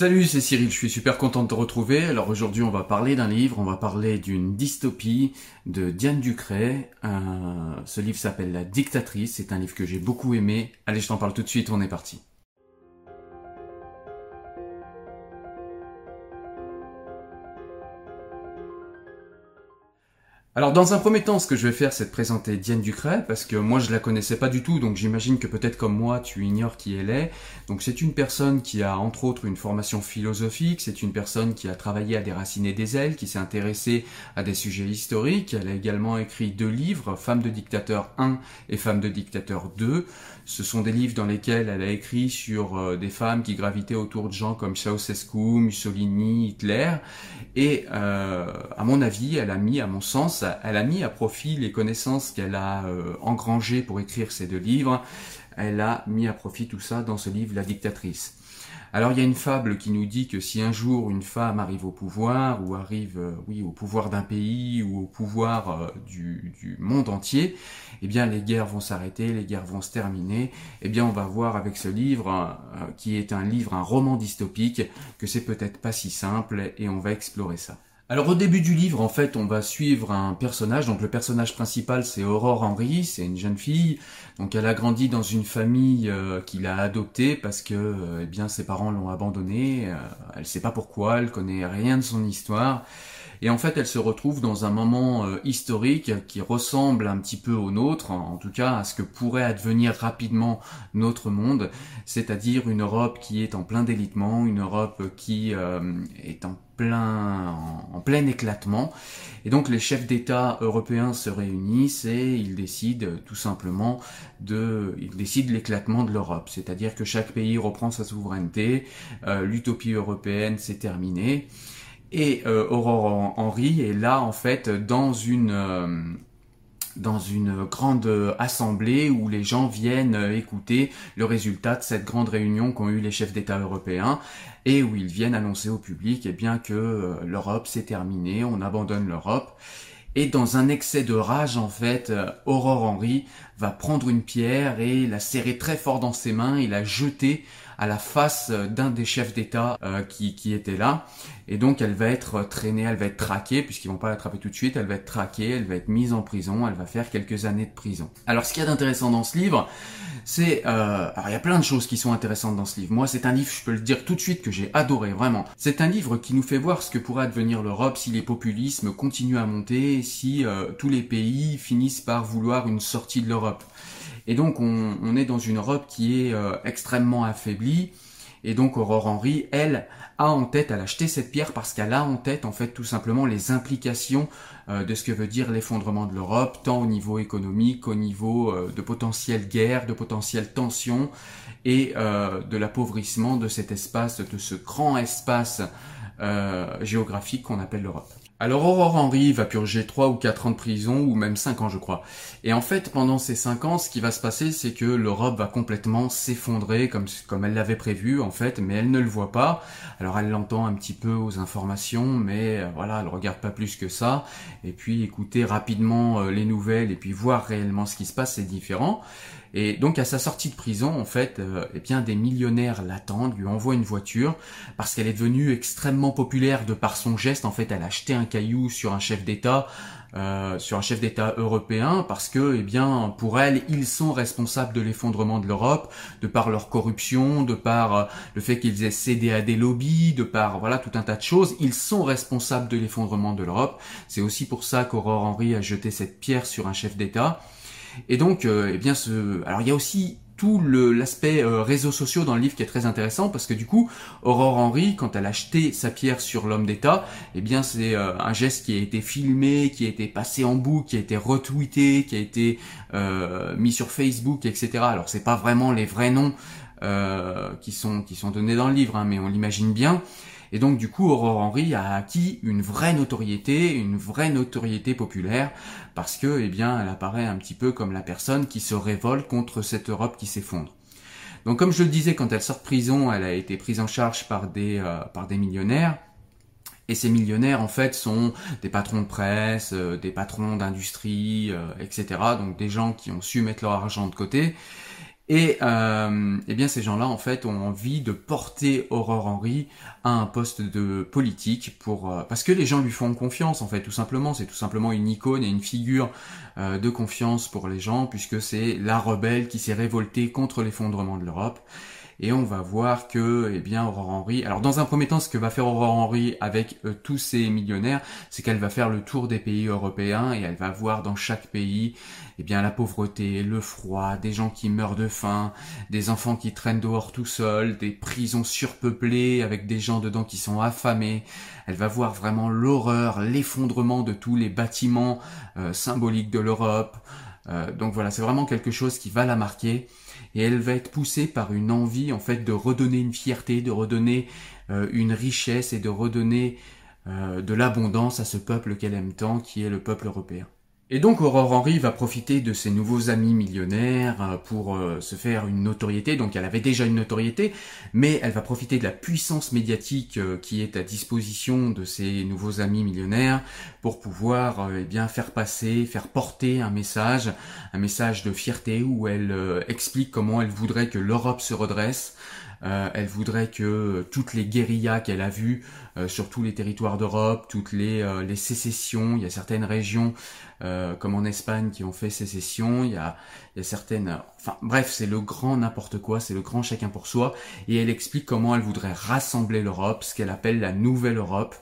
Salut, c'est Cyril, je suis super content de te retrouver. Alors aujourd'hui on va parler d'un livre, on va parler d'une dystopie de Diane Ducret. Euh, ce livre s'appelle La dictatrice, c'est un livre que j'ai beaucoup aimé. Allez, je t'en parle tout de suite, on est parti. Alors dans un premier temps, ce que je vais faire, c'est de présenter Diane Ducret, parce que moi je la connaissais pas du tout, donc j'imagine que peut-être comme moi, tu ignores qui elle est. Donc c'est une personne qui a entre autres une formation philosophique, c'est une personne qui a travaillé à déraciner des ailes, qui s'est intéressée à des sujets historiques. Elle a également écrit deux livres, Femme de dictateur 1 et Femme de dictateur 2. Ce sont des livres dans lesquels elle a écrit sur euh, des femmes qui gravitaient autour de gens comme Ceausescu, Mussolini, Hitler. Et euh, à mon avis, elle a mis, à mon sens, elle a mis à profit les connaissances qu'elle a euh, engrangées pour écrire ces deux livres. Elle a mis à profit tout ça dans ce livre La dictatrice. Alors il y a une fable qui nous dit que si un jour une femme arrive au pouvoir ou arrive euh, oui au pouvoir d'un pays ou au pouvoir euh, du, du, monde entier, eh bien les guerres vont s'arrêter, les guerres vont se terminer. Eh bien on va voir avec ce livre qui est un livre, un roman dystopique, que c'est peut-être pas si simple et on va explorer ça. Alors au début du livre, en fait, on va suivre un personnage. Donc le personnage principal, c'est Aurore Henry, c'est une jeune fille. Donc elle a grandi dans une famille euh, qu'il a adoptée parce que, euh, eh bien, ses parents l'ont abandonnée. Euh, elle sait pas pourquoi, elle connaît rien de son histoire. Et en fait, elle se retrouve dans un moment euh, historique qui ressemble un petit peu au nôtre, en tout cas à ce que pourrait advenir rapidement notre monde, c'est-à-dire une Europe qui est en plein délitement, une Europe qui est en plein, en, plein éclatement. Et donc les chefs d'État européens se réunissent et ils décident tout simplement de, ils décident l'éclatement de l'Europe, c'est-à-dire que chaque pays reprend sa souveraineté, euh, l'utopie européenne s'est terminée. Et euh, Aurore Henry est là en fait dans une euh, dans une grande assemblée où les gens viennent euh, écouter le résultat de cette grande réunion qu'ont eu les chefs d'État européens et où ils viennent annoncer au public eh bien que l'Europe c'est terminé, on abandonne l'Europe. Et dans un excès de rage, en fait, Aurore Henry va prendre une pierre et la serrer très fort dans ses mains et la jeter à la face d'un des chefs d'État euh, qui, qui était là. Et donc elle va être traînée, elle va être traquée, puisqu'ils vont pas l'attraper tout de suite, elle va être traquée, elle va être mise en prison, elle va faire quelques années de prison. Alors ce qu'il y a d'intéressant dans ce livre, c'est... Euh, alors il y a plein de choses qui sont intéressantes dans ce livre. Moi c'est un livre, je peux le dire tout de suite, que j'ai adoré, vraiment. C'est un livre qui nous fait voir ce que pourrait advenir l'Europe si les populismes continuent à monter, si euh, tous les pays finissent par vouloir une sortie de l'Europe. Et donc on, est dans une Europe qui est euh, extrêmement affaiblie. Et donc Aurore Henry, elle, a en tête, elle a acheté cette pierre parce qu'elle a en tête en fait tout simplement les implications euh, de ce que veut dire l'effondrement de l'Europe, tant au niveau économique qu'au niveau euh, de potentielle guerre, de potentielle tension et de l'appauvrissement de cet espace, de ce grand espace géographique qu'on appelle l'Europe. Alors Aurore Henry va purger 3 ou 4 ans de prison, ou même 5 ans je crois. Et en fait, pendant ces 5 ans, ce qui va se passer, c'est que l'Europe va complètement s'effondrer comme, comme elle l'avait prévu en fait, mais elle ne le voit pas. Alors elle l'entend un petit peu aux informations, mais euh, voilà, elle regarde pas plus que ça. Et puis écouter rapidement euh, les nouvelles et puis voir réellement ce qui se passe, c'est différent. Et donc à sa sortie de prison, en fait, euh, eh bien des millionnaires l'attendent, lui envoient une voiture parce qu'elle est devenue extrêmement populaire de par son geste. En fait, elle a acheté un caillou sur un chef d'État, euh, sur un chef d'État européen parce que, eh bien, pour elle, ils sont responsables de l'effondrement de l'Europe, de par leur corruption, de par euh, le fait qu'ils aient cédé à des lobbies, de par voilà tout un tas de choses. Ils sont responsables de l'effondrement de l'Europe. C'est aussi pour ça qu'Aurore Henry a jeté cette pierre sur un chef d'État. Et donc, euh, eh bien, ce... alors il y a aussi tout l'aspect euh, réseaux sociaux dans le livre qui est très intéressant parce que du coup, Aurore Henry, quand elle a acheté sa pierre sur l'homme d'État, eh bien c'est euh, un geste qui a été filmé, qui a été passé en boucle, qui a été retweeté, qui a été mis sur Facebook, etc. Alors c'est pas vraiment les vrais noms qui sont qui sont donnés dans le livre, hein, mais on l'imagine bien. Et donc du coup, Aurore Henry a acquis une vraie notoriété, une vraie notoriété populaire, parce que, eh bien, elle apparaît un petit peu comme la personne qui se révolte contre cette Europe qui s'effondre. Donc comme je le disais, quand elle sort de prison, elle a été prise en charge par des, euh, par des millionnaires. Et ces millionnaires, en fait, sont des patrons de presse, euh, des patrons d'industrie, euh, etc. Donc des gens qui ont su mettre leur argent de côté Et euh, eh bien ces gens-là en fait ont envie de porter Aurore Henry à un poste de politique pour euh, parce que les gens lui font confiance en fait tout simplement. C'est tout simplement une icône et une figure euh, de confiance pour les gens puisque c'est la rebelle qui s'est révoltée contre l'effondrement de l'Europe et on va voir que, eh bien, Aurore Henry. Alors, dans un premier temps, ce que va faire Aurore Henry avec euh, tous ces millionnaires, c'est qu'elle va faire le tour des pays européens et elle va voir dans chaque pays, eh bien, la pauvreté, le froid, des gens qui meurent de faim, des enfants qui traînent dehors tout seuls, des prisons surpeuplées avec des gens dedans qui sont affamés. Elle va voir vraiment l'horreur, l'effondrement de tous les bâtiments euh, symboliques de l'Europe. Euh, donc voilà, c'est vraiment quelque chose qui va la marquer et elle va être poussée par une envie en fait de redonner une fierté, de redonner euh, une richesse et de redonner euh, de l'abondance à ce peuple qu'elle aime tant, qui est le peuple européen. Et donc Aurore Henry va profiter de ses nouveaux amis millionnaires euh, pour se faire une notoriété. Donc elle avait déjà une notoriété, mais elle va profiter de la puissance médiatique qui est à disposition de ses nouveaux amis millionnaires pour pouvoir eh bien faire passer, faire porter un message, un message de fierté où elle explique comment elle voudrait que l'Europe se redresse, euh, elle voudrait que toutes les guérillas qu'elle a vues euh, sur tous les territoires d'Europe, toutes les, euh, sécessions, il y a certaines régions comme en Espagne qui ont fait sécession, il y a, certaines... Enfin bref, c'est le grand n'importe quoi, c'est le grand chacun pour soi, et elle explique comment elle voudrait rassembler l'Europe, ce qu'elle appelle la nouvelle Europe.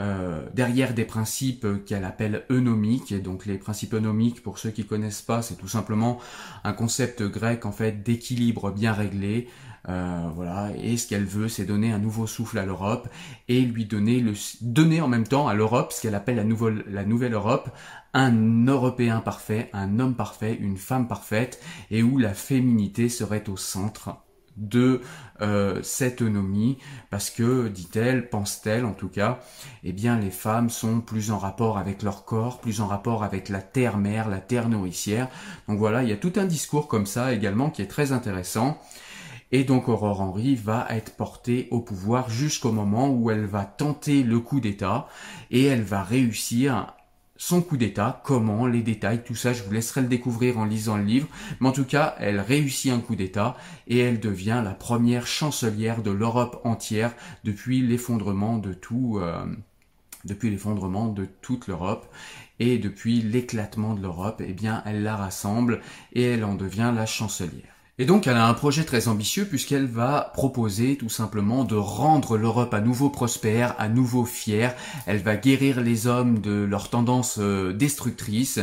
Euh, derrière des principes qu'elle appelle eunomiques. Et donc les principes eunomiques, pour ceux qui connaissent pas, c'est tout simplement un concept grec en fait d'équilibre bien réglé, euh, voilà, et ce qu'elle veut, c'est donner un nouveau souffle à l'Europe et lui donner le donner en même temps à l'Europe ce qu'elle appelle la nouvelle la nouvelle Europe, un Européen parfait, un homme parfait, une femme parfaite, et où la féminité serait au centre de euh, cette autonomie parce que, dit-elle, pense-t-elle en tout cas, eh bien les femmes sont plus en rapport avec leur corps, plus en rapport avec la terre-mère, la terre nourricière. Donc voilà, il y a tout un discours comme ça également qui est très intéressant. Et donc Aurore Henry va être portée au pouvoir jusqu'au moment où elle va tenter le coup d'État et elle va réussir son coup d'État, comment, les détails, tout ça, je vous laisserai le découvrir en lisant le livre. Mais en tout cas, elle réussit un coup d'État et elle devient la première chancelière de l'Europe entière depuis l'effondrement de tout, euh, depuis l'effondrement de toute l'Europe et depuis l'éclatement de l'Europe, eh bien, elle la rassemble et elle en devient la chancelière. Et donc elle a un projet très ambitieux puisqu'elle va proposer tout simplement de rendre l'Europe à nouveau prospère, à nouveau fière. Elle va guérir les hommes de leurs tendances euh, destructrices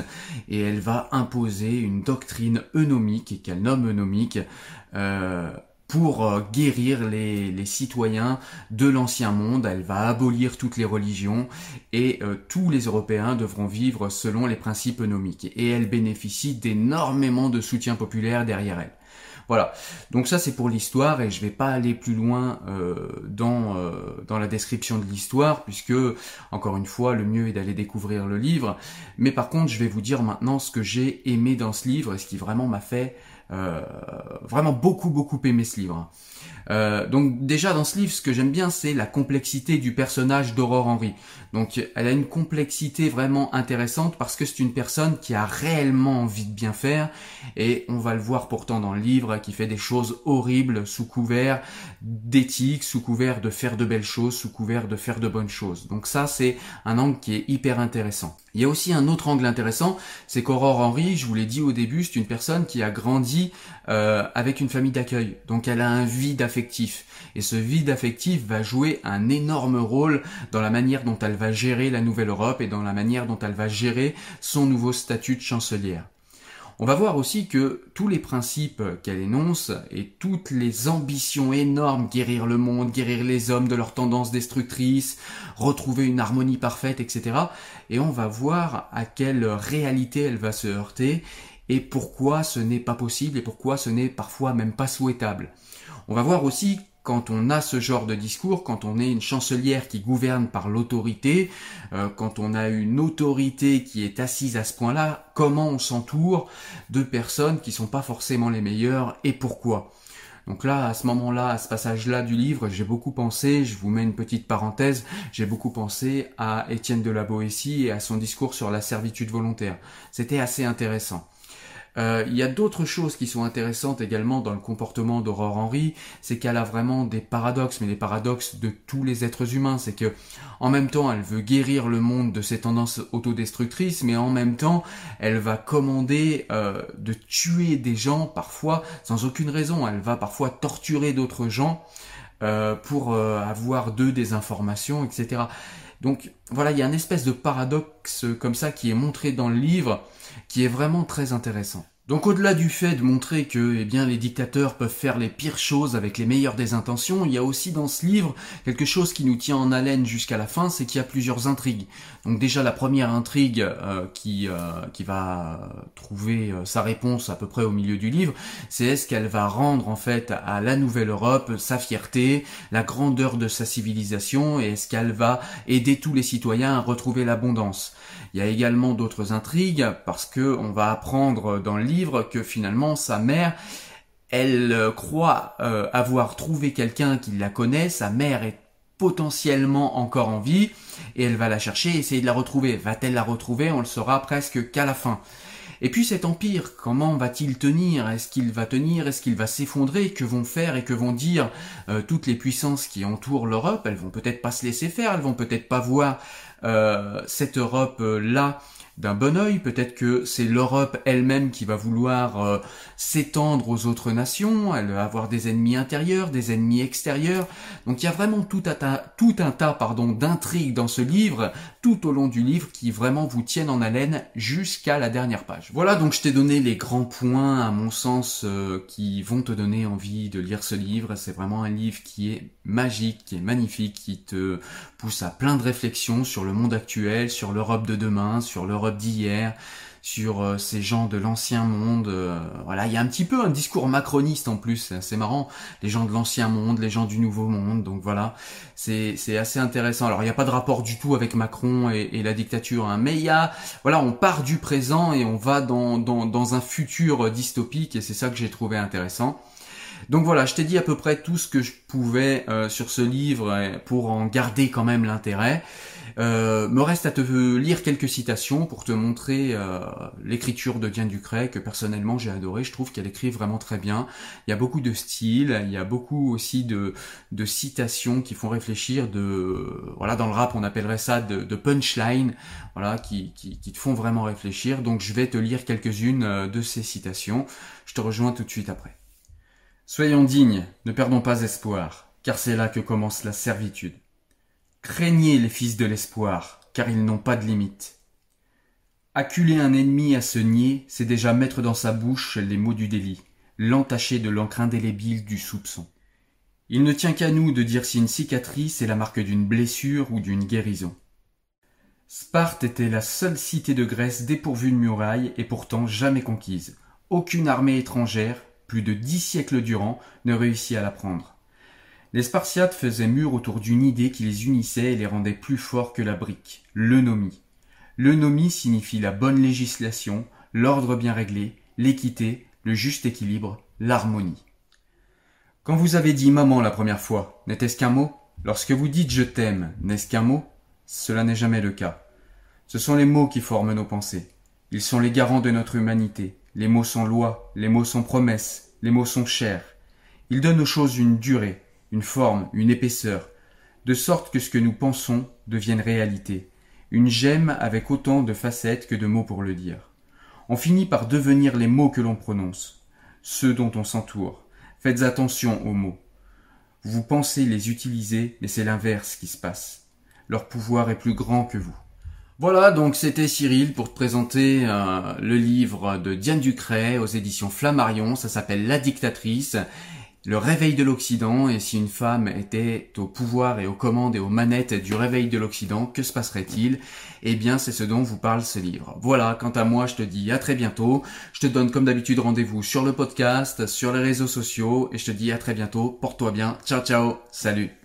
et elle va imposer une doctrine eunomique qu'elle nomme eunomique. Euh, pour euh, guérir les, les, citoyens de l'ancien monde. Elle va abolir toutes les religions et tous les Européens devront vivre selon les principes eunomiques. Et elle bénéficie d'énormément de soutien populaire derrière elle. Voilà. Donc ça c'est pour l'histoire et je vais pas aller plus loin euh, dans euh, dans la description de l'histoire puisque encore une fois le mieux est d'aller découvrir le livre. Mais par contre je vais vous dire maintenant ce que j'ai aimé dans ce livre et ce qui vraiment m'a fait euh, vraiment beaucoup beaucoup aimé ce livre. Euh, donc déjà dans ce livre, ce que j'aime bien, c'est la complexité du personnage d'Aurore Henry. Donc elle a une complexité vraiment intéressante parce que c'est une personne qui a réellement envie de bien faire et on va le voir pourtant dans le livre qui fait des choses horribles sous couvert d'éthique, sous couvert de faire de belles choses, sous couvert de faire de bonnes choses. Donc ça c'est un angle qui est hyper intéressant. Il y a aussi un autre angle intéressant, c'est qu'Aurore Henry, je vous l'ai dit au début, c'est une personne qui a grandi euh, avec une famille d'accueil. Donc elle a un vide affectif. Et ce vide affectif va jouer un énorme rôle dans la manière dont elle va gérer la nouvelle Europe et dans la manière dont elle va gérer son nouveau statut de chancelière. On va voir aussi que tous les principes qu'elle énonce et toutes les ambitions énormes, guérir le monde, guérir les hommes de leurs tendances destructrices, retrouver une harmonie parfaite, etc. Et on va voir à quelle réalité elle va se heurter et pourquoi ce n'est pas possible et pourquoi ce n'est parfois même pas souhaitable. On va voir aussi quand on a ce genre de discours, quand on est une chancelière qui gouverne par l'autorité, euh, quand on a une autorité qui est assise à ce point-là, comment on s'entoure de personnes qui sont pas forcément les meilleures et pourquoi? Donc là, à ce moment-là, à ce passage-là du livre, j'ai beaucoup pensé, je vous mets une petite parenthèse, j'ai beaucoup pensé à Étienne de la Boétie et à son discours sur la servitude volontaire. C'était assez intéressant. Euh, il y a d'autres choses qui sont intéressantes également dans le comportement d'Aurore Henry, c'est qu'elle a vraiment des paradoxes, mais des paradoxes de tous les êtres humains. C'est que en même temps, elle veut guérir le monde de ses tendances autodestructrices, mais en même temps, elle va commander euh, de tuer des gens parfois sans aucune raison. Elle va parfois torturer d'autres gens euh, pour avoir d'eux des informations, etc. Donc voilà, il y a une espèce de paradoxe comme ça qui est montré dans le livre, qui est vraiment très intéressant. Donc au-delà du fait de montrer que eh bien, les dictateurs peuvent faire les pires choses avec les meilleures des intentions, il y a aussi dans ce livre quelque chose qui nous tient en haleine jusqu'à la fin, c'est qu'il y a plusieurs intrigues. Donc déjà la première intrigue euh, qui, euh, qui va trouver euh, sa réponse à peu près au milieu du livre, c'est est-ce qu'elle va rendre en fait à la nouvelle Europe sa fierté, la grandeur de sa civilisation, et est-ce qu'elle va aider tous les citoyens à retrouver l'abondance? Il y a également d'autres intrigues parce que on va apprendre dans le livre que finalement sa mère elle euh, croit euh, avoir trouvé quelqu'un qui la connaît, sa mère est potentiellement encore en vie et elle va la chercher essayer de la retrouver. Va-t-elle la retrouver? On le saura presque qu'à la fin. Et puis cet empire, comment va-t-il tenir? Est-ce qu'il va tenir? Est-ce qu'il va s'effondrer? Que vont faire et que vont dire euh, toutes les puissances qui entourent l'Europe? Elles vont peut-être pas se laisser faire, elles vont peut-être pas voir cette Europe-là d'un bon oeil. Peut-être que c'est l'Europe elle-même qui va vouloir euh, s'étendre aux autres nations, elle va avoir des ennemis intérieurs, des ennemis extérieurs. Donc il y a vraiment tout un tas, tout un tas d'intrigues dans ce livre, tout au long du livre, qui vraiment vous tiennent en haleine jusqu'à la dernière page. Voilà, donc je t'ai donné les grands points, à mon sens, euh, qui vont te donner envie de lire ce livre. C'est vraiment un livre qui est magique, qui est magnifique, qui te pousse à plein de réflexions sur le monde actuel, sur l'Europe de demain, sur l'Europe d'hier, sur euh, ces gens de l'ancien monde. Euh, voilà, il y a un petit peu un discours macroniste en plus, c'est marrant. Les gens de l'ancien monde, les gens du nouveau monde, donc voilà, c'est assez intéressant. Alors il n'y a pas de rapport du tout avec Macron et, la dictature, hein, mais il y a, voilà, on part du présent et on va dans, dans, un futur dystopique et c'est ça que j'ai trouvé intéressant. Donc voilà, je t'ai dit à peu près tout ce que je pouvais euh, sur ce livre pour en garder quand même l'intérêt. Euh, me reste à te lire quelques citations pour te montrer euh, l'écriture de Diane Ducret que personnellement j'ai adoré. Je trouve qu'elle écrit vraiment très bien. Il y a beaucoup de style, il y a beaucoup aussi de, citations qui font réfléchir. De voilà, dans le rap on appellerait ça de, de punchline, voilà, qui, qui, qui, te font vraiment réfléchir. Donc je vais te lire quelques-unes euh, de ces citations. Je te rejoins tout de suite après. Soyons dignes, ne perdons pas espoir, car c'est là que commence la servitude. Craignez les fils de l'espoir, car ils n'ont pas de limite. Acculer un ennemi à se nier, c'est déjà mettre dans sa bouche les mots du délit, l'entacher de l'encre indélébile du soupçon. Il ne tient qu'à nous de dire si une cicatrice est la marque d'une blessure ou d'une guérison. Sparte était la seule cité de Grèce dépourvue de murailles et pourtant jamais conquise. Aucune armée étrangère, plus de dix siècles durant, ne réussit à la prendre. Les Spartiates faisaient mur autour d'une idée qui les unissait et les rendait plus forts que la brique, l'eunomie. L'eunomie signifie la bonne législation, l'ordre bien réglé, l'équité, le juste équilibre, l'harmonie. Quand vous avez dit maman la première fois, n'était-ce qu'un mot? Lorsque vous dites je t'aime, n'est-ce qu'un mot? Cela n'est jamais le cas. Ce sont les mots qui forment nos pensées. Ils sont les garants de notre humanité. Les mots sont lois, les mots sont promesses, les mots sont chers. Ils donnent aux choses une durée, une forme, une épaisseur, de sorte que ce que nous pensons devienne réalité, une gemme avec autant de facettes que de mots pour le dire. On finit par devenir les mots que l'on prononce, ceux dont on s'entoure. Faites attention aux mots. Vous pensez les utiliser, mais c'est l'inverse qui se passe. Leur pouvoir est plus grand que vous. Voilà, donc c'était Cyril pour te présenter euh, le livre de Diane Ducret aux éditions Flammarion. Ça s'appelle La dictatrice le réveil de l'Occident, et si une femme était au pouvoir et aux commandes et aux manettes du réveil de l'Occident, que se passerait-il? Eh bien, c'est ce dont vous parle ce livre. Voilà, quant à moi, je te dis à très bientôt. Je te donne comme d'habitude rendez-vous sur le podcast, sur les réseaux sociaux, et je te dis à très bientôt. Porte-toi bien. Ciao, ciao. Salut.